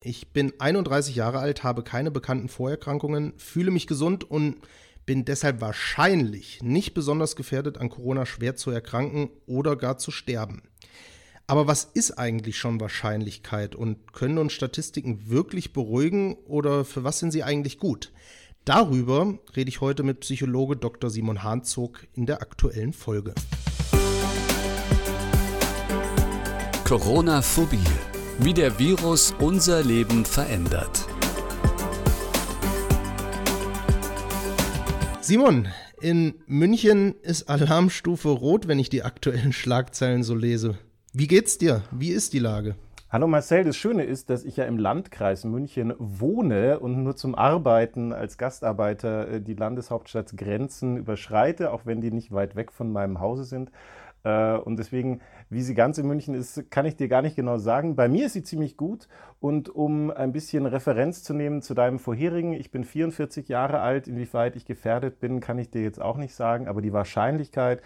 Ich bin 31 Jahre alt, habe keine bekannten Vorerkrankungen, fühle mich gesund und bin deshalb wahrscheinlich nicht besonders gefährdet, an Corona schwer zu erkranken oder gar zu sterben. Aber was ist eigentlich schon Wahrscheinlichkeit und können uns Statistiken wirklich beruhigen oder für was sind sie eigentlich gut? Darüber rede ich heute mit Psychologe Dr. Simon Hahnzog in der aktuellen Folge. Corona-Phobie wie der Virus unser Leben verändert. Simon, in München ist Alarmstufe rot, wenn ich die aktuellen Schlagzeilen so lese. Wie geht's dir? Wie ist die Lage? Hallo Marcel, das Schöne ist, dass ich ja im Landkreis München wohne und nur zum Arbeiten als Gastarbeiter äh, die Landeshauptstadtgrenzen überschreite, auch wenn die nicht weit weg von meinem Hause sind. Äh, und deswegen, wie sie ganz in München ist, kann ich dir gar nicht genau sagen. Bei mir ist sie ziemlich gut. Und um ein bisschen Referenz zu nehmen zu deinem vorherigen, ich bin 44 Jahre alt, inwieweit ich gefährdet bin, kann ich dir jetzt auch nicht sagen. Aber die Wahrscheinlichkeit,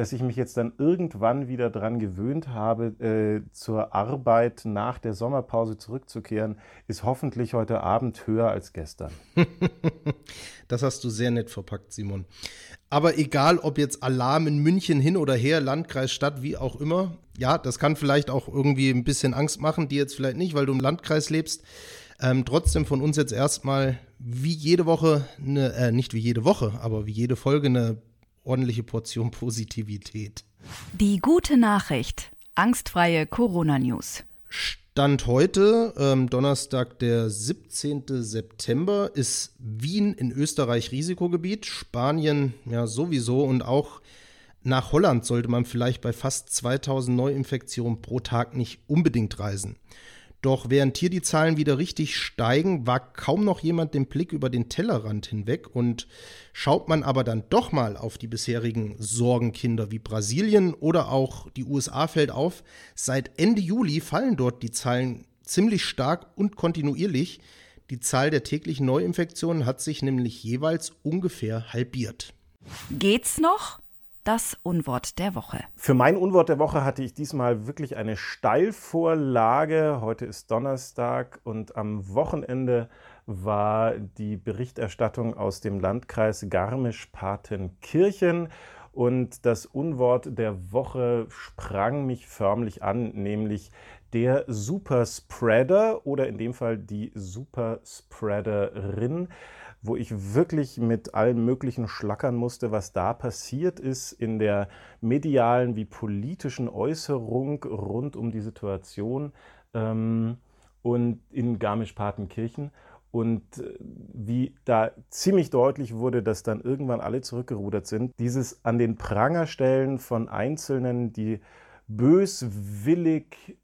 dass ich mich jetzt dann irgendwann wieder daran gewöhnt habe, äh, zur Arbeit nach der Sommerpause zurückzukehren, ist hoffentlich heute Abend höher als gestern. das hast du sehr nett verpackt, Simon. Aber egal, ob jetzt Alarm in München hin oder her, Landkreis, Stadt, wie auch immer, ja, das kann vielleicht auch irgendwie ein bisschen Angst machen, die jetzt vielleicht nicht, weil du im Landkreis lebst. Ähm, trotzdem von uns jetzt erstmal wie jede Woche, eine, äh, nicht wie jede Woche, aber wie jede Folge eine ordentliche Portion Positivität. Die gute Nachricht. Angstfreie Corona-News. Stand heute, ähm, Donnerstag, der 17. September, ist Wien in Österreich Risikogebiet, Spanien ja sowieso und auch nach Holland sollte man vielleicht bei fast 2000 Neuinfektionen pro Tag nicht unbedingt reisen. Doch während hier die Zahlen wieder richtig steigen, war kaum noch jemand den Blick über den Tellerrand hinweg. Und schaut man aber dann doch mal auf die bisherigen Sorgenkinder wie Brasilien oder auch die USA fällt auf, seit Ende Juli fallen dort die Zahlen ziemlich stark und kontinuierlich. Die Zahl der täglichen Neuinfektionen hat sich nämlich jeweils ungefähr halbiert. Geht's noch? Das Unwort der Woche. Für mein Unwort der Woche hatte ich diesmal wirklich eine Steilvorlage. Heute ist Donnerstag und am Wochenende war die Berichterstattung aus dem Landkreis Garmisch-Partenkirchen. Und das Unwort der Woche sprang mich förmlich an, nämlich der Superspreader oder in dem Fall die Superspreaderin wo ich wirklich mit allem Möglichen schlackern musste, was da passiert ist in der medialen wie politischen Äußerung rund um die Situation ähm, und in Garmisch-Partenkirchen. Und äh, wie da ziemlich deutlich wurde, dass dann irgendwann alle zurückgerudert sind. Dieses an den Pranger stellen von Einzelnen, die böswillig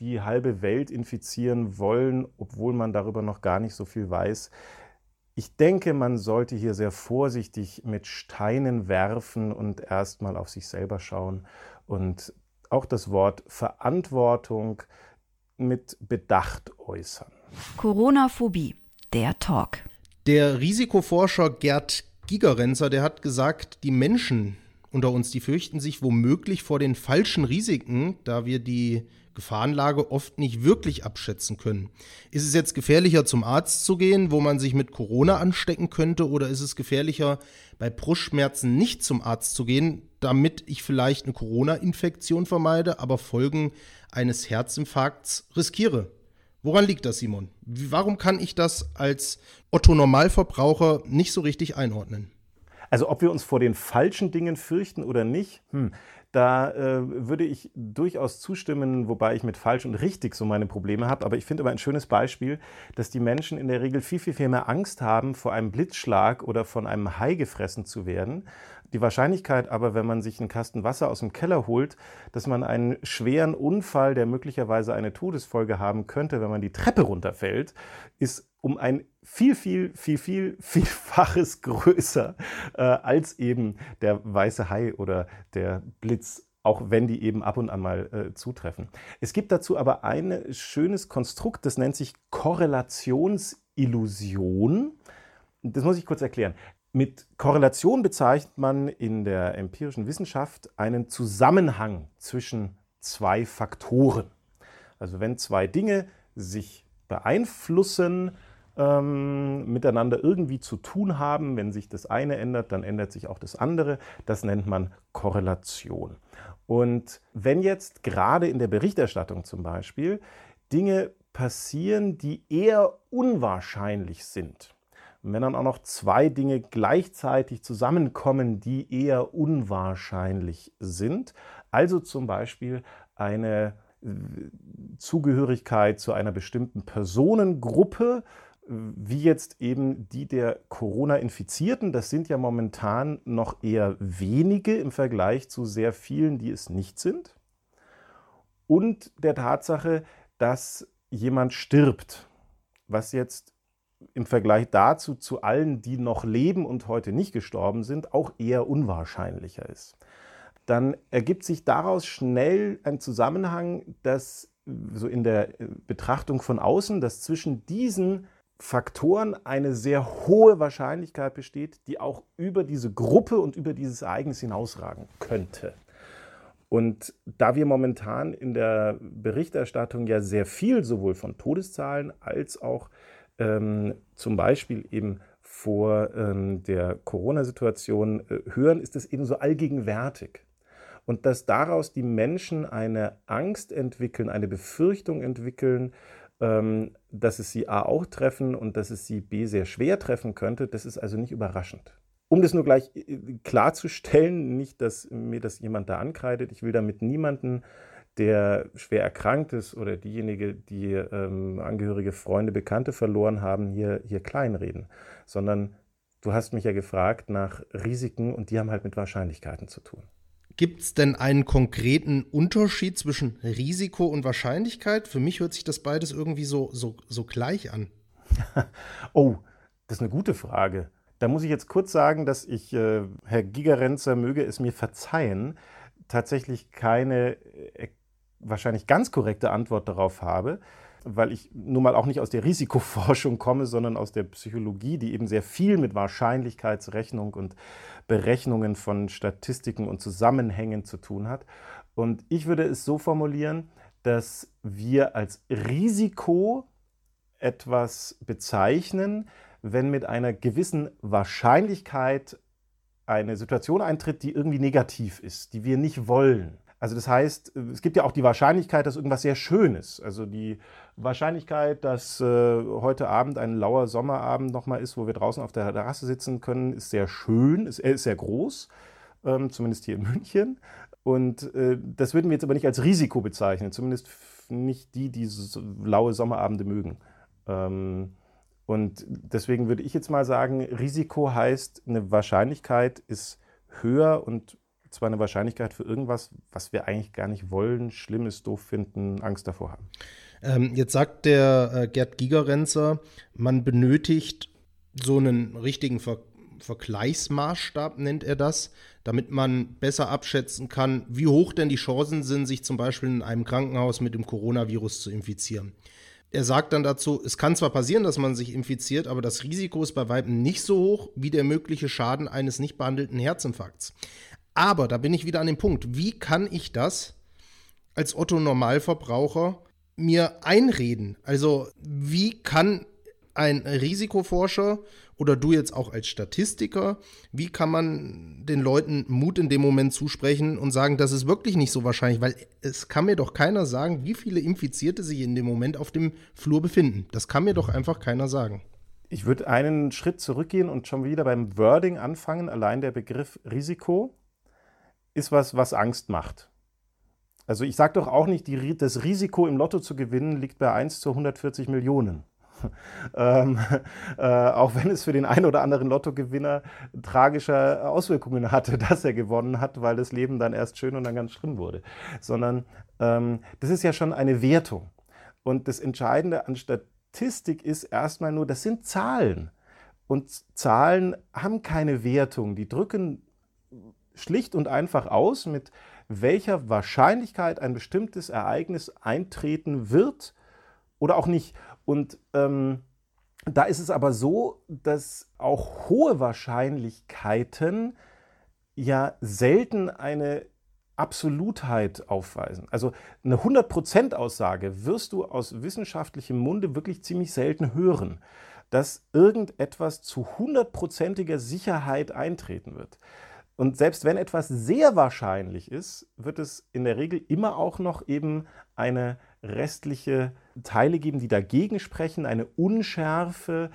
die halbe Welt infizieren wollen, obwohl man darüber noch gar nicht so viel weiß, ich denke, man sollte hier sehr vorsichtig mit Steinen werfen und erstmal auf sich selber schauen und auch das Wort Verantwortung mit Bedacht äußern. Corona-Phobie, der Talk. Der Risikoforscher Gerd Gigerenzer, der hat gesagt, die Menschen unter uns, die fürchten sich womöglich vor den falschen Risiken, da wir die Gefahrenlage oft nicht wirklich abschätzen können. Ist es jetzt gefährlicher, zum Arzt zu gehen, wo man sich mit Corona anstecken könnte, oder ist es gefährlicher, bei Brustschmerzen nicht zum Arzt zu gehen, damit ich vielleicht eine Corona-Infektion vermeide, aber Folgen eines Herzinfarkts riskiere? Woran liegt das, Simon? Warum kann ich das als Otto-Normalverbraucher nicht so richtig einordnen? Also ob wir uns vor den falschen Dingen fürchten oder nicht, hm, da äh, würde ich durchaus zustimmen, wobei ich mit falsch und richtig so meine Probleme habe. Aber ich finde aber ein schönes Beispiel, dass die Menschen in der Regel viel, viel, viel mehr Angst haben, vor einem Blitzschlag oder von einem Hai gefressen zu werden. Die Wahrscheinlichkeit aber, wenn man sich einen Kasten Wasser aus dem Keller holt, dass man einen schweren Unfall, der möglicherweise eine Todesfolge haben könnte, wenn man die Treppe runterfällt, ist um ein viel, viel, viel, viel, vielfaches größer äh, als eben der weiße Hai oder der Blitz auch wenn die eben ab und an mal äh, zutreffen. Es gibt dazu aber ein schönes Konstrukt, das nennt sich Korrelationsillusion. Das muss ich kurz erklären. Mit Korrelation bezeichnet man in der empirischen Wissenschaft einen Zusammenhang zwischen zwei Faktoren. Also wenn zwei Dinge sich beeinflussen, ähm, miteinander irgendwie zu tun haben. Wenn sich das eine ändert, dann ändert sich auch das andere. Das nennt man Korrelation. Und wenn jetzt gerade in der Berichterstattung zum Beispiel Dinge passieren, die eher unwahrscheinlich sind, und wenn dann auch noch zwei Dinge gleichzeitig zusammenkommen, die eher unwahrscheinlich sind, also zum Beispiel eine äh, Zugehörigkeit zu einer bestimmten Personengruppe, wie jetzt eben die der Corona-Infizierten, das sind ja momentan noch eher wenige im Vergleich zu sehr vielen, die es nicht sind. Und der Tatsache, dass jemand stirbt, was jetzt im Vergleich dazu zu allen, die noch leben und heute nicht gestorben sind, auch eher unwahrscheinlicher ist. Dann ergibt sich daraus schnell ein Zusammenhang, dass so in der Betrachtung von außen, dass zwischen diesen Faktoren eine sehr hohe Wahrscheinlichkeit besteht, die auch über diese Gruppe und über dieses Ereignis hinausragen könnte. Und da wir momentan in der Berichterstattung ja sehr viel sowohl von Todeszahlen als auch ähm, zum Beispiel eben vor ähm, der Corona-Situation äh, hören, ist es eben so allgegenwärtig. Und dass daraus die Menschen eine Angst entwickeln, eine Befürchtung entwickeln, dass es sie A auch treffen und dass es sie B sehr schwer treffen könnte, das ist also nicht überraschend. Um das nur gleich äh, klarzustellen, nicht, dass mir das jemand da ankreidet, ich will damit niemanden der schwer erkrankt ist oder diejenige, die ähm, Angehörige, Freunde, Bekannte verloren haben, hier, hier kleinreden, sondern du hast mich ja gefragt nach Risiken und die haben halt mit Wahrscheinlichkeiten zu tun. Gibt es denn einen konkreten Unterschied zwischen Risiko und Wahrscheinlichkeit? Für mich hört sich das beides irgendwie so, so, so gleich an. oh, das ist eine gute Frage. Da muss ich jetzt kurz sagen, dass ich, äh, Herr Gigerenzer möge es mir verzeihen, tatsächlich keine äh, wahrscheinlich ganz korrekte Antwort darauf habe, weil ich nun mal auch nicht aus der Risikoforschung komme, sondern aus der Psychologie, die eben sehr viel mit Wahrscheinlichkeitsrechnung und Berechnungen von Statistiken und Zusammenhängen zu tun hat. Und ich würde es so formulieren, dass wir als Risiko etwas bezeichnen, wenn mit einer gewissen Wahrscheinlichkeit eine Situation eintritt, die irgendwie negativ ist, die wir nicht wollen. Also das heißt, es gibt ja auch die Wahrscheinlichkeit, dass irgendwas sehr schön ist. Also die Wahrscheinlichkeit, dass äh, heute Abend ein lauer Sommerabend nochmal ist, wo wir draußen auf der Terrasse sitzen können, ist sehr schön, ist, ist sehr groß, ähm, zumindest hier in München. Und äh, das würden wir jetzt aber nicht als Risiko bezeichnen, zumindest nicht die, die laue Sommerabende mögen. Ähm, und deswegen würde ich jetzt mal sagen, Risiko heißt, eine Wahrscheinlichkeit ist höher und zwar eine Wahrscheinlichkeit für irgendwas, was wir eigentlich gar nicht wollen, Schlimmes, doof finden, Angst davor haben. Ähm, jetzt sagt der äh, Gerd Gigerenzer, man benötigt so einen richtigen Ver Vergleichsmaßstab, nennt er das, damit man besser abschätzen kann, wie hoch denn die Chancen sind, sich zum Beispiel in einem Krankenhaus mit dem Coronavirus zu infizieren. Er sagt dann dazu, es kann zwar passieren, dass man sich infiziert, aber das Risiko ist bei Weitem nicht so hoch wie der mögliche Schaden eines nicht behandelten Herzinfarkts. Aber da bin ich wieder an dem Punkt, wie kann ich das als Otto Normalverbraucher mir einreden? Also wie kann ein Risikoforscher oder du jetzt auch als Statistiker, wie kann man den Leuten Mut in dem Moment zusprechen und sagen, das ist wirklich nicht so wahrscheinlich, weil es kann mir doch keiner sagen, wie viele Infizierte sich in dem Moment auf dem Flur befinden. Das kann mir doch einfach keiner sagen. Ich würde einen Schritt zurückgehen und schon wieder beim Wording anfangen. Allein der Begriff Risiko ist was, was Angst macht. Also ich sage doch auch nicht, die, das Risiko im Lotto zu gewinnen liegt bei 1 zu 140 Millionen. ähm, äh, auch wenn es für den einen oder anderen Lottogewinner tragische Auswirkungen hatte, dass er gewonnen hat, weil das Leben dann erst schön und dann ganz schlimm wurde. Sondern ähm, das ist ja schon eine Wertung. Und das Entscheidende an Statistik ist erstmal nur, das sind Zahlen. Und Zahlen haben keine Wertung. Die drücken schlicht und einfach aus, mit welcher Wahrscheinlichkeit ein bestimmtes Ereignis eintreten wird oder auch nicht. Und ähm, da ist es aber so, dass auch hohe Wahrscheinlichkeiten ja selten eine Absolutheit aufweisen. Also eine 100%-Aussage wirst du aus wissenschaftlichem Munde wirklich ziemlich selten hören, dass irgendetwas zu hundertprozentiger Sicherheit eintreten wird. Und selbst wenn etwas sehr wahrscheinlich ist, wird es in der Regel immer auch noch eben eine restliche Teile geben, die dagegen sprechen, eine Unschärfe,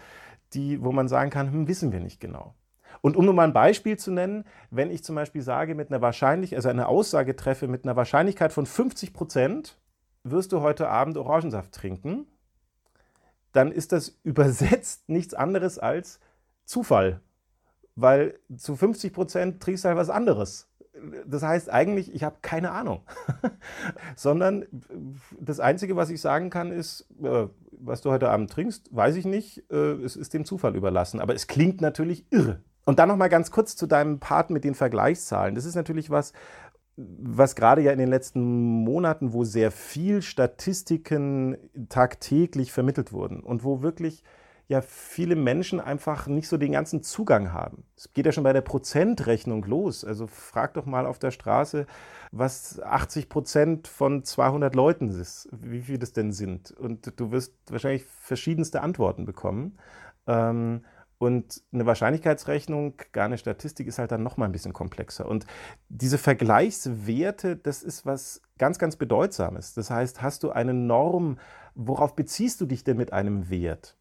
die, wo man sagen kann, hm, wissen wir nicht genau. Und um nur mal ein Beispiel zu nennen, wenn ich zum Beispiel sage, mit einer Wahrscheinlichkeit, also eine Aussage treffe mit einer Wahrscheinlichkeit von 50 Prozent, wirst du heute Abend Orangensaft trinken, dann ist das übersetzt nichts anderes als Zufall. Weil zu 50 Prozent trinkst du halt was anderes. Das heißt eigentlich, ich habe keine Ahnung. Sondern das Einzige, was ich sagen kann, ist, äh, was du heute Abend trinkst, weiß ich nicht. Äh, es ist dem Zufall überlassen. Aber es klingt natürlich irre. Und dann noch mal ganz kurz zu deinem Part mit den Vergleichszahlen. Das ist natürlich was, was gerade ja in den letzten Monaten, wo sehr viel Statistiken tagtäglich vermittelt wurden und wo wirklich ja viele Menschen einfach nicht so den ganzen Zugang haben. Es geht ja schon bei der Prozentrechnung los. Also frag doch mal auf der Straße, was 80 Prozent von 200 Leuten ist, wie viel das denn sind. Und du wirst wahrscheinlich verschiedenste Antworten bekommen. Ähm, und eine Wahrscheinlichkeitsrechnung, gar eine Statistik, ist halt dann nochmal ein bisschen komplexer. Und diese Vergleichswerte, das ist was ganz, ganz Bedeutsames. Das heißt, hast du eine Norm, worauf beziehst du dich denn mit einem Wert?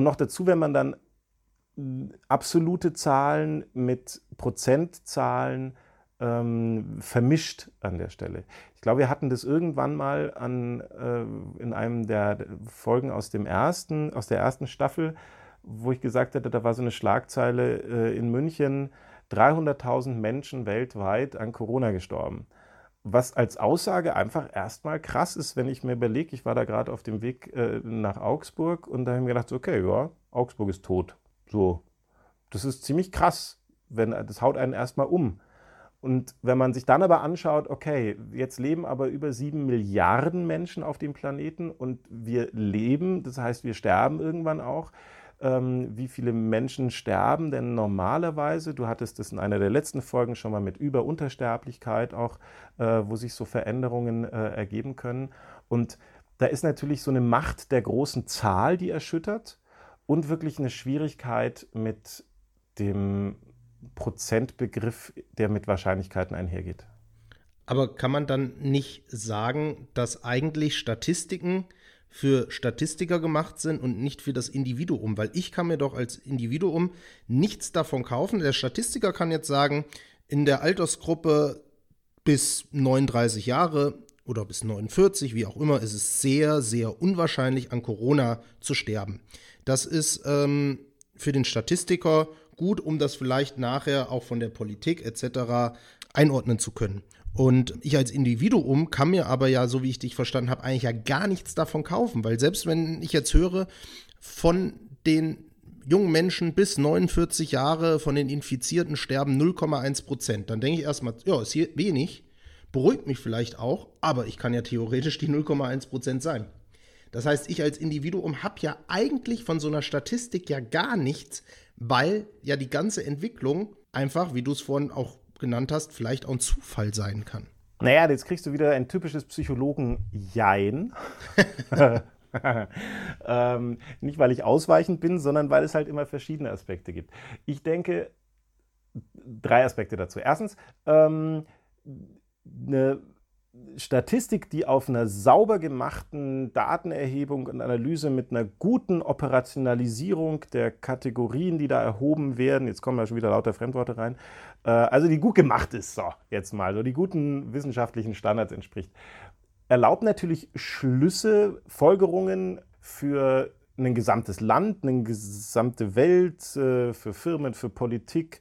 Und noch dazu, wenn man dann absolute Zahlen mit Prozentzahlen ähm, vermischt an der Stelle. Ich glaube, wir hatten das irgendwann mal an, äh, in einem der Folgen aus, dem ersten, aus der ersten Staffel wo ich gesagt hätte, da war so eine Schlagzeile äh, in München, 300.000 Menschen weltweit an Corona gestorben. Was als Aussage einfach erstmal krass ist, wenn ich mir überlege, ich war da gerade auf dem Weg äh, nach Augsburg und da habe ich mir gedacht, okay, ja, Augsburg ist tot. So, das ist ziemlich krass, wenn das haut einen erstmal um. Und wenn man sich dann aber anschaut, okay, jetzt leben aber über sieben Milliarden Menschen auf dem Planeten und wir leben, das heißt, wir sterben irgendwann auch, ähm, wie viele Menschen sterben denn normalerweise? Du hattest es in einer der letzten Folgen schon mal mit Über-Untersterblichkeit auch, äh, wo sich so Veränderungen äh, ergeben können. Und da ist natürlich so eine Macht der großen Zahl, die erschüttert und wirklich eine Schwierigkeit mit dem Prozentbegriff, der mit Wahrscheinlichkeiten einhergeht. Aber kann man dann nicht sagen, dass eigentlich Statistiken für Statistiker gemacht sind und nicht für das Individuum, weil ich kann mir doch als Individuum nichts davon kaufen. Der Statistiker kann jetzt sagen, in der Altersgruppe bis 39 Jahre oder bis 49, wie auch immer, ist es sehr, sehr unwahrscheinlich, an Corona zu sterben. Das ist ähm, für den Statistiker gut, um das vielleicht nachher auch von der Politik etc. einordnen zu können. Und ich als Individuum kann mir aber ja, so wie ich dich verstanden habe, eigentlich ja gar nichts davon kaufen, weil selbst wenn ich jetzt höre, von den jungen Menschen bis 49 Jahre von den Infizierten sterben 0,1 Prozent, dann denke ich erstmal, ja, ist hier wenig, beruhigt mich vielleicht auch, aber ich kann ja theoretisch die 0,1 Prozent sein. Das heißt, ich als Individuum habe ja eigentlich von so einer Statistik ja gar nichts, weil ja die ganze Entwicklung einfach, wie du es vorhin auch genannt hast, vielleicht auch ein Zufall sein kann. Naja, jetzt kriegst du wieder ein typisches Psychologen-Jein. ähm, nicht, weil ich ausweichend bin, sondern weil es halt immer verschiedene Aspekte gibt. Ich denke, drei Aspekte dazu. Erstens, ähm, eine Statistik, die auf einer sauber gemachten Datenerhebung und Analyse mit einer guten Operationalisierung der Kategorien, die da erhoben werden, jetzt kommen ja schon wieder lauter Fremdworte rein, äh, also die gut gemacht ist, so jetzt mal, so die guten wissenschaftlichen Standards entspricht, erlaubt natürlich Schlüsse, Folgerungen für ein gesamtes Land, eine gesamte Welt, äh, für Firmen, für Politik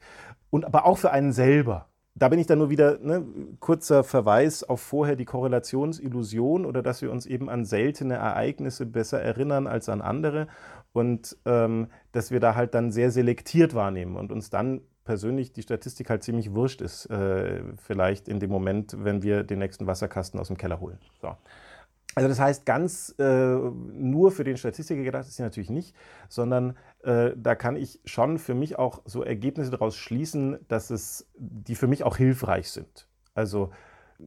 und aber auch für einen selber da bin ich dann nur wieder, ne, kurzer Verweis auf vorher die Korrelationsillusion oder dass wir uns eben an seltene Ereignisse besser erinnern als an andere und ähm, dass wir da halt dann sehr selektiert wahrnehmen und uns dann persönlich die Statistik halt ziemlich wurscht ist, äh, vielleicht in dem Moment, wenn wir den nächsten Wasserkasten aus dem Keller holen. So. Also das heißt, ganz äh, nur für den Statistiker gedacht ist sie natürlich nicht, sondern äh, da kann ich schon für mich auch so Ergebnisse daraus schließen, dass es, die für mich auch hilfreich sind. Also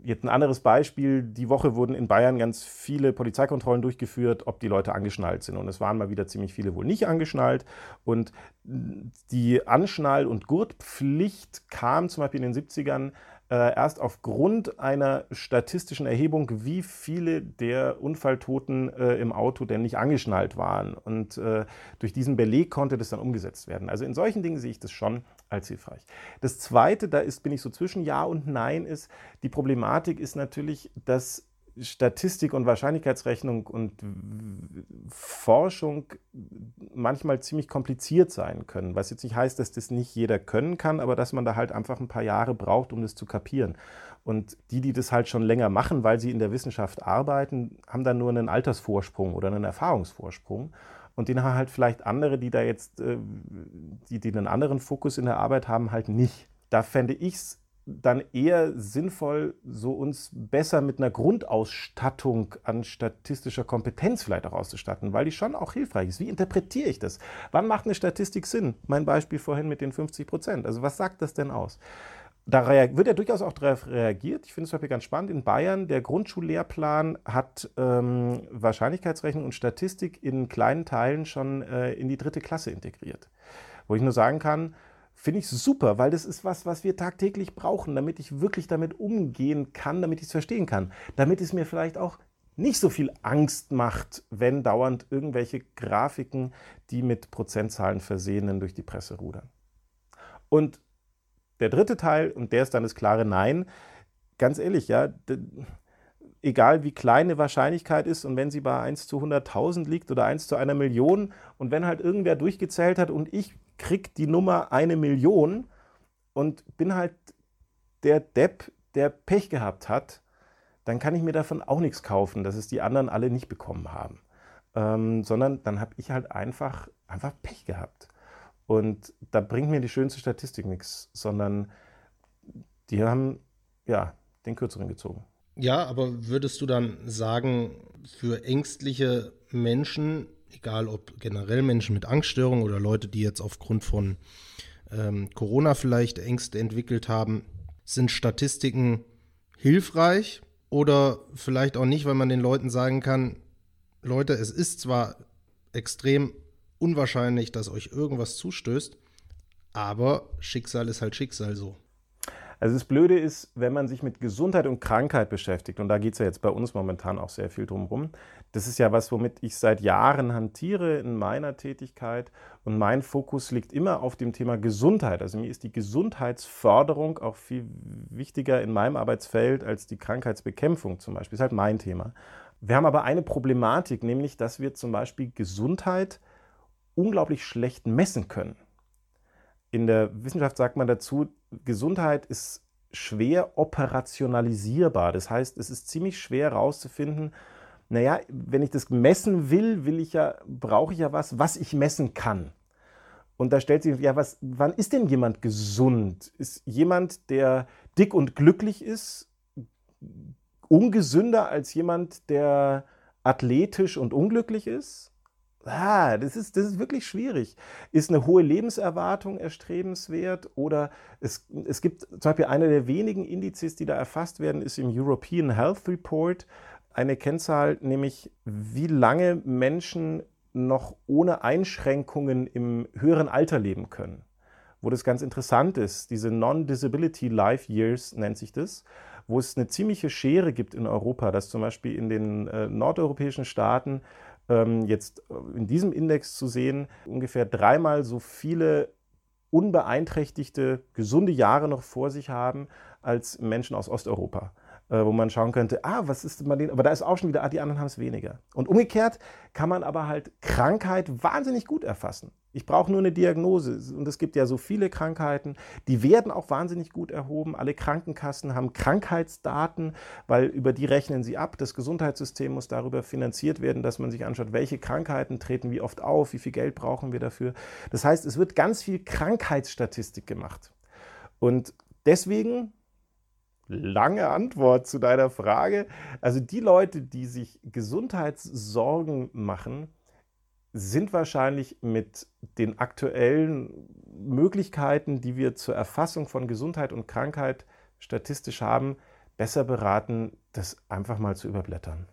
Jetzt ein anderes Beispiel. Die Woche wurden in Bayern ganz viele Polizeikontrollen durchgeführt, ob die Leute angeschnallt sind. Und es waren mal wieder ziemlich viele wohl nicht angeschnallt. Und die Anschnall- und Gurtpflicht kam zum Beispiel in den 70ern äh, erst aufgrund einer statistischen Erhebung, wie viele der Unfalltoten äh, im Auto denn nicht angeschnallt waren. Und äh, durch diesen Beleg konnte das dann umgesetzt werden. Also in solchen Dingen sehe ich das schon als hilfreich. Das Zweite, da ist, bin ich so zwischen Ja und Nein, ist, die Problematik ist natürlich, dass Statistik und Wahrscheinlichkeitsrechnung und Forschung manchmal ziemlich kompliziert sein können. Was jetzt nicht heißt, dass das nicht jeder können kann, aber dass man da halt einfach ein paar Jahre braucht, um das zu kapieren. Und die, die das halt schon länger machen, weil sie in der Wissenschaft arbeiten, haben dann nur einen Altersvorsprung oder einen Erfahrungsvorsprung. Und den haben halt vielleicht andere, die da jetzt, äh, die, die einen anderen Fokus in der Arbeit haben, halt nicht. Da fände ich es dann eher sinnvoll, so uns besser mit einer Grundausstattung an statistischer Kompetenz vielleicht auch auszustatten, weil die schon auch hilfreich ist. Wie interpretiere ich das? Wann macht eine Statistik Sinn? Mein Beispiel vorhin mit den 50 Prozent. Also was sagt das denn aus? Da wird ja durchaus auch darauf reagiert. Ich finde es ganz spannend. In Bayern, der Grundschullehrplan hat ähm, Wahrscheinlichkeitsrechnung und Statistik in kleinen Teilen schon äh, in die dritte Klasse integriert. Wo ich nur sagen kann, Finde ich super, weil das ist was, was wir tagtäglich brauchen, damit ich wirklich damit umgehen kann, damit ich es verstehen kann. Damit es mir vielleicht auch nicht so viel Angst macht, wenn dauernd irgendwelche Grafiken, die mit Prozentzahlen versehenen, durch die Presse rudern. Und der dritte Teil, und der ist dann das klare Nein, ganz ehrlich, ja, egal wie klein eine Wahrscheinlichkeit ist und wenn sie bei 1 zu 100.000 liegt oder 1 zu einer Million und wenn halt irgendwer durchgezählt hat und ich kriege die Nummer eine Million und bin halt der Depp, der Pech gehabt hat, dann kann ich mir davon auch nichts kaufen, dass es die anderen alle nicht bekommen haben. Ähm, sondern dann habe ich halt einfach, einfach Pech gehabt. Und da bringt mir die schönste Statistik nichts, sondern die haben ja den kürzeren gezogen. Ja, aber würdest du dann sagen, für ängstliche Menschen egal ob generell Menschen mit Angststörungen oder Leute, die jetzt aufgrund von ähm, Corona vielleicht Ängste entwickelt haben, sind Statistiken hilfreich oder vielleicht auch nicht, weil man den Leuten sagen kann, Leute, es ist zwar extrem unwahrscheinlich, dass euch irgendwas zustößt, aber Schicksal ist halt Schicksal so. Also das Blöde ist, wenn man sich mit Gesundheit und Krankheit beschäftigt, und da geht es ja jetzt bei uns momentan auch sehr viel drum rum, das ist ja was, womit ich seit Jahren hantiere in meiner Tätigkeit. Und mein Fokus liegt immer auf dem Thema Gesundheit. Also mir ist die Gesundheitsförderung auch viel wichtiger in meinem Arbeitsfeld als die Krankheitsbekämpfung zum Beispiel. Ist halt mein Thema. Wir haben aber eine Problematik, nämlich dass wir zum Beispiel Gesundheit unglaublich schlecht messen können. In der Wissenschaft sagt man dazu, Gesundheit ist schwer operationalisierbar. Das heißt, es ist ziemlich schwer herauszufinden, naja, wenn ich das messen will, will ich ja, brauche ich ja was, was ich messen kann. Und da stellt sich, ja, was, wann ist denn jemand gesund? Ist jemand, der dick und glücklich ist, ungesünder als jemand, der athletisch und unglücklich ist? Ah, das ist, das ist wirklich schwierig. Ist eine hohe Lebenserwartung erstrebenswert? Oder es, es gibt zum Beispiel eine der wenigen Indizes, die da erfasst werden, ist im European Health Report eine Kennzahl, nämlich wie lange Menschen noch ohne Einschränkungen im höheren Alter leben können. Wo das ganz interessant ist, diese Non-Disability Life Years nennt sich das, wo es eine ziemliche Schere gibt in Europa, dass zum Beispiel in den äh, nordeuropäischen Staaten ähm, jetzt äh, in diesem Index zu sehen, ungefähr dreimal so viele unbeeinträchtigte, gesunde Jahre noch vor sich haben als Menschen aus Osteuropa äh, wo man schauen könnte, ah, was ist bei denen, aber da ist auch schon wieder, ah, die anderen haben es weniger. Und umgekehrt kann man aber halt Krankheit wahnsinnig gut erfassen. Ich brauche nur eine Diagnose und es gibt ja so viele Krankheiten, die werden auch wahnsinnig gut erhoben. Alle Krankenkassen haben Krankheitsdaten, weil über die rechnen sie ab. Das Gesundheitssystem muss darüber finanziert werden, dass man sich anschaut, welche Krankheiten treten wie oft auf, wie viel Geld brauchen wir dafür. Das heißt, es wird ganz viel Krankheitsstatistik gemacht. Und deswegen lange Antwort zu deiner Frage. Also die Leute, die sich Gesundheitssorgen machen, sind wahrscheinlich mit den aktuellen Möglichkeiten, die wir zur Erfassung von Gesundheit und Krankheit statistisch haben, besser beraten, das einfach mal zu überblättern.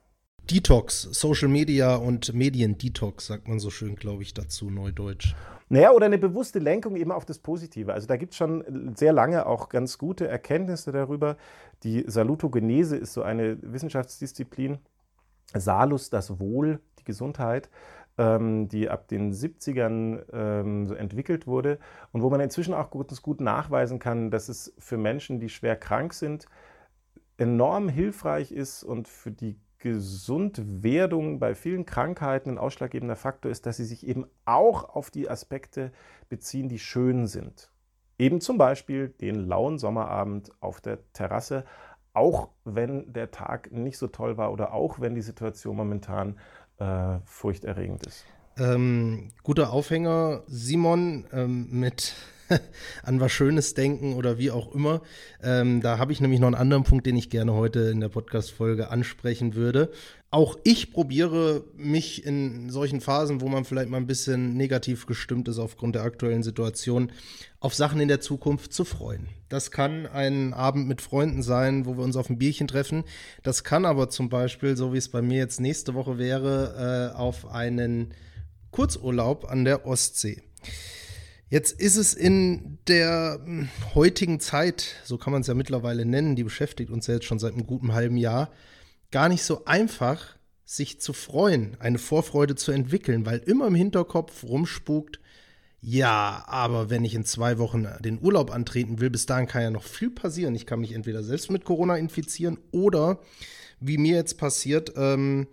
Detox, Social Media und Medien-Detox, sagt man so schön, glaube ich, dazu, neudeutsch. Naja, oder eine bewusste Lenkung eben auf das Positive. Also da gibt es schon sehr lange auch ganz gute Erkenntnisse darüber. Die Salutogenese ist so eine Wissenschaftsdisziplin. Salus, das Wohl, die Gesundheit, ähm, die ab den 70ern ähm, so entwickelt wurde und wo man inzwischen auch gut, gut nachweisen kann, dass es für Menschen, die schwer krank sind, enorm hilfreich ist und für die Gesundwerdung bei vielen Krankheiten ein ausschlaggebender Faktor ist, dass sie sich eben auch auf die Aspekte beziehen, die schön sind. Eben zum Beispiel den lauen Sommerabend auf der Terrasse, auch wenn der Tag nicht so toll war oder auch wenn die Situation momentan äh, furchterregend ist. Ähm, guter Aufhänger, Simon, ähm, mit an was Schönes denken oder wie auch immer. Ähm, da habe ich nämlich noch einen anderen Punkt, den ich gerne heute in der Podcast-Folge ansprechen würde. Auch ich probiere mich in solchen Phasen, wo man vielleicht mal ein bisschen negativ gestimmt ist aufgrund der aktuellen Situation, auf Sachen in der Zukunft zu freuen. Das kann ein Abend mit Freunden sein, wo wir uns auf ein Bierchen treffen. Das kann aber zum Beispiel, so wie es bei mir jetzt nächste Woche wäre, äh, auf einen Kurzurlaub an der Ostsee. Jetzt ist es in der hm, heutigen Zeit, so kann man es ja mittlerweile nennen, die beschäftigt uns ja jetzt schon seit einem guten halben Jahr, gar nicht so einfach, sich zu freuen, eine Vorfreude zu entwickeln, weil immer im Hinterkopf rumspukt, ja, aber wenn ich in zwei Wochen den Urlaub antreten will, bis dahin kann ja noch viel passieren. Ich kann mich entweder selbst mit Corona infizieren oder, wie mir jetzt passiert, ähm,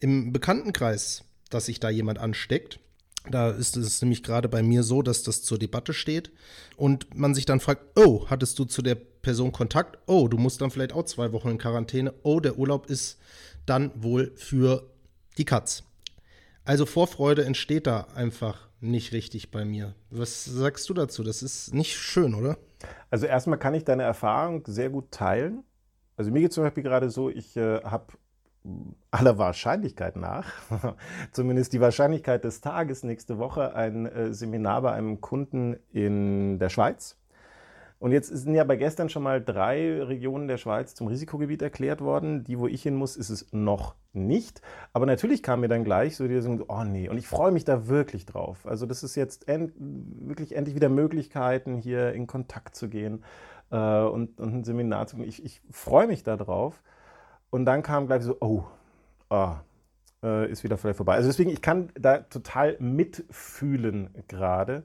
im Bekanntenkreis, dass sich da jemand ansteckt. Da ist es nämlich gerade bei mir so, dass das zur Debatte steht und man sich dann fragt, oh, hattest du zu der Person Kontakt? Oh, du musst dann vielleicht auch zwei Wochen in Quarantäne. Oh, der Urlaub ist dann wohl für die Katz. Also Vorfreude entsteht da einfach nicht richtig bei mir. Was sagst du dazu? Das ist nicht schön, oder? Also erstmal kann ich deine Erfahrung sehr gut teilen. Also mir geht zum Beispiel gerade so, ich äh, habe aller Wahrscheinlichkeit nach, zumindest die Wahrscheinlichkeit des Tages nächste Woche, ein äh, Seminar bei einem Kunden in der Schweiz. Und jetzt sind ja bei gestern schon mal drei Regionen der Schweiz zum Risikogebiet erklärt worden. Die, wo ich hin muss, ist es noch nicht. Aber natürlich kam mir dann gleich so die Lösung, oh nee, und ich freue mich da wirklich drauf. Also das ist jetzt end, wirklich endlich wieder Möglichkeiten, hier in Kontakt zu gehen äh, und, und, ein Seminar zu gehen. Ich, ich freue mich da drauf. Und dann kam gleich so, oh, oh äh, ist wieder vielleicht vorbei. Also deswegen, ich kann da total mitfühlen gerade.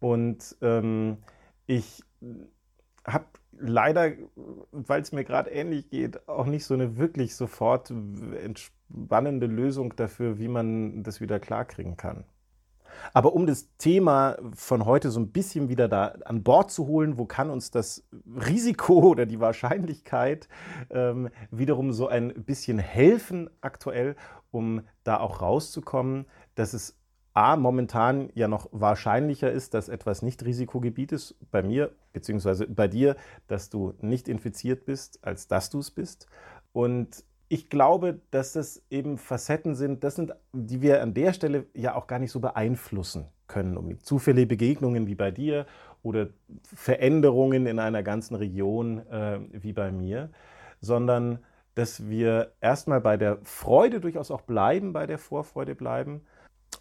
Und ähm, ich habe leider, weil es mir gerade ähnlich geht, auch nicht so eine wirklich sofort entspannende Lösung dafür, wie man das wieder klarkriegen kann. Aber um das Thema von heute so ein bisschen wieder da an Bord zu holen, wo kann uns das Risiko oder die Wahrscheinlichkeit ähm, wiederum so ein bisschen helfen aktuell, um da auch rauszukommen, dass es A, momentan ja noch wahrscheinlicher ist, dass etwas nicht Risikogebiet ist, bei mir bzw. bei dir, dass du nicht infiziert bist, als dass du es bist. Und ich glaube, dass das eben Facetten sind, das sind, die wir an der Stelle ja auch gar nicht so beeinflussen können, um zufällige Begegnungen wie bei dir oder Veränderungen in einer ganzen Region äh, wie bei mir, sondern dass wir erstmal bei der Freude durchaus auch bleiben, bei der Vorfreude bleiben.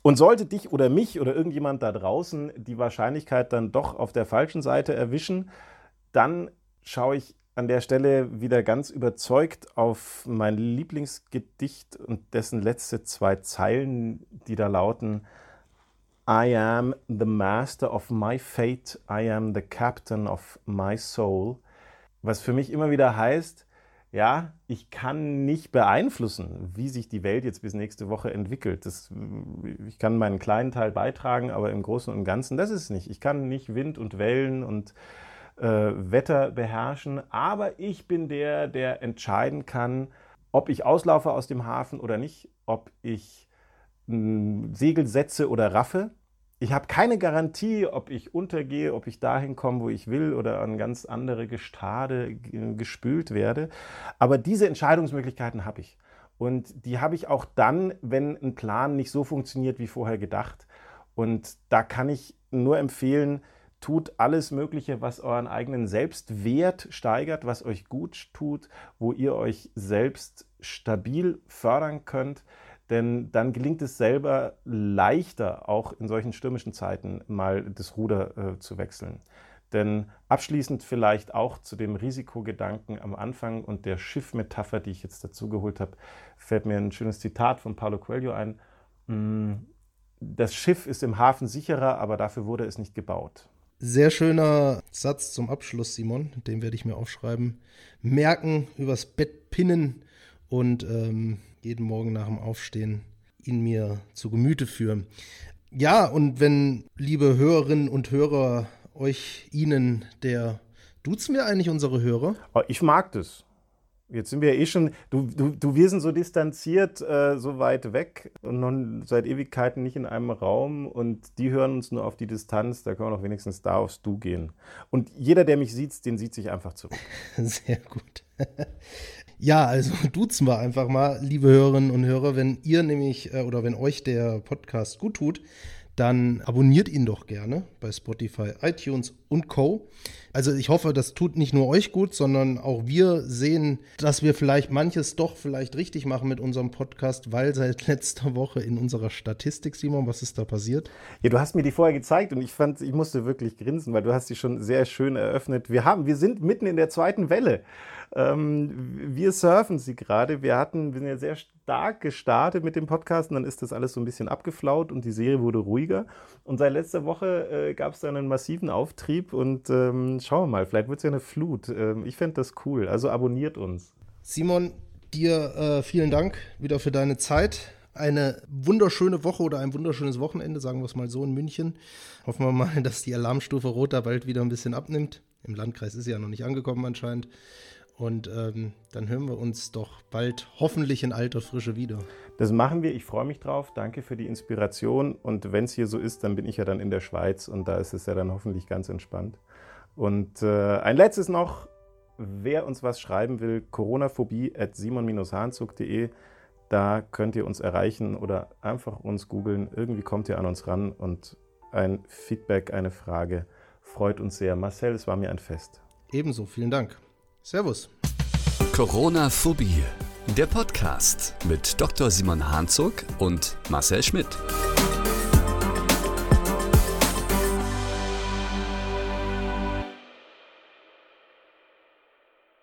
Und sollte dich oder mich oder irgendjemand da draußen die Wahrscheinlichkeit dann doch auf der falschen Seite erwischen, dann schaue ich an der Stelle wieder ganz überzeugt auf mein Lieblingsgedicht und dessen letzte zwei Zeilen, die da lauten, I am the master of my fate, I am the captain of my soul. Was für mich immer wieder heißt, ja, ich kann nicht beeinflussen, wie sich die Welt jetzt bis nächste Woche entwickelt. Das, ich kann meinen kleinen Teil beitragen, aber im Großen und Ganzen, das ist es nicht. Ich kann nicht Wind und Wellen und Wetter beherrschen, aber ich bin der, der entscheiden kann, ob ich auslaufe aus dem Hafen oder nicht, ob ich ein Segel setze oder raffe. Ich habe keine Garantie, ob ich untergehe, ob ich dahin komme, wo ich will oder an ganz andere Gestade gespült werde. Aber diese Entscheidungsmöglichkeiten habe ich. Und die habe ich auch dann, wenn ein Plan nicht so funktioniert wie vorher gedacht. Und da kann ich nur empfehlen, tut alles Mögliche, was euren eigenen Selbstwert steigert, was euch gut tut, wo ihr euch selbst stabil fördern könnt. Denn dann gelingt es selber leichter, auch in solchen stürmischen Zeiten mal das Ruder äh, zu wechseln. Denn abschließend vielleicht auch zu dem Risikogedanken am Anfang und der Schiffmetapher, die ich jetzt dazu geholt habe, fällt mir ein schönes Zitat von Paulo Coelho ein. Mm, das Schiff ist im Hafen sicherer, aber dafür wurde es nicht gebaut. Sehr schöner Satz zum Abschluss, Simon. Den werde ich mir aufschreiben. Merken, übers Bett pinnen und ähm, jeden Morgen nach dem Aufstehen ihn mir zu Gemüte führen. Ja, und wenn, liebe Hörerinnen und Hörer, euch, Ihnen, der, duzen wir eigentlich unsere Hörer? Oh, ich mag das. Jetzt sind wir eh schon, du, du, du wir sind so distanziert, äh, so weit weg und nun seit Ewigkeiten nicht in einem Raum und die hören uns nur auf die Distanz, da können wir doch wenigstens da aufs Du gehen. Und jeder, der mich sieht, den sieht sich einfach zurück. Sehr gut. Ja, also duzen wir einfach mal, liebe Hörerinnen und Hörer, wenn ihr nämlich äh, oder wenn euch der Podcast gut tut, dann abonniert ihn doch gerne bei Spotify, iTunes und Co. Also ich hoffe, das tut nicht nur euch gut, sondern auch wir sehen, dass wir vielleicht manches doch vielleicht richtig machen mit unserem Podcast, weil seit letzter Woche in unserer Statistik, Simon, was ist da passiert? Ja, du hast mir die vorher gezeigt und ich fand, ich musste wirklich grinsen, weil du hast sie schon sehr schön eröffnet. Wir haben, wir sind mitten in der zweiten Welle. Ähm, wir surfen sie gerade. Wir hatten, wir sind ja sehr stark gestartet mit dem Podcast und dann ist das alles so ein bisschen abgeflaut und die Serie wurde ruhiger. Und seit letzter Woche äh, gab es dann einen massiven Auftrieb und ähm, schauen wir mal, vielleicht wird es ja eine Flut. Ähm, ich fände das cool. Also abonniert uns. Simon, dir äh, vielen Dank wieder für deine Zeit. Eine wunderschöne Woche oder ein wunderschönes Wochenende, sagen wir es mal so in München. Hoffen wir mal, dass die Alarmstufe Rot da bald wieder ein bisschen abnimmt. Im Landkreis ist sie ja noch nicht angekommen anscheinend. Und ähm, dann hören wir uns doch bald hoffentlich in alter Frische wieder. Das machen wir. Ich freue mich drauf. Danke für die Inspiration. Und wenn es hier so ist, dann bin ich ja dann in der Schweiz und da ist es ja dann hoffentlich ganz entspannt. Und äh, ein letztes noch. Wer uns was schreiben will, coronaphobie at simon-hanzug.de. Da könnt ihr uns erreichen oder einfach uns googeln. Irgendwie kommt ihr an uns ran und ein Feedback, eine Frage freut uns sehr. Marcel, es war mir ein Fest. Ebenso, vielen Dank. Servus. Corona-Phobie, der Podcast mit Dr. Simon Hanzog und Marcel Schmidt.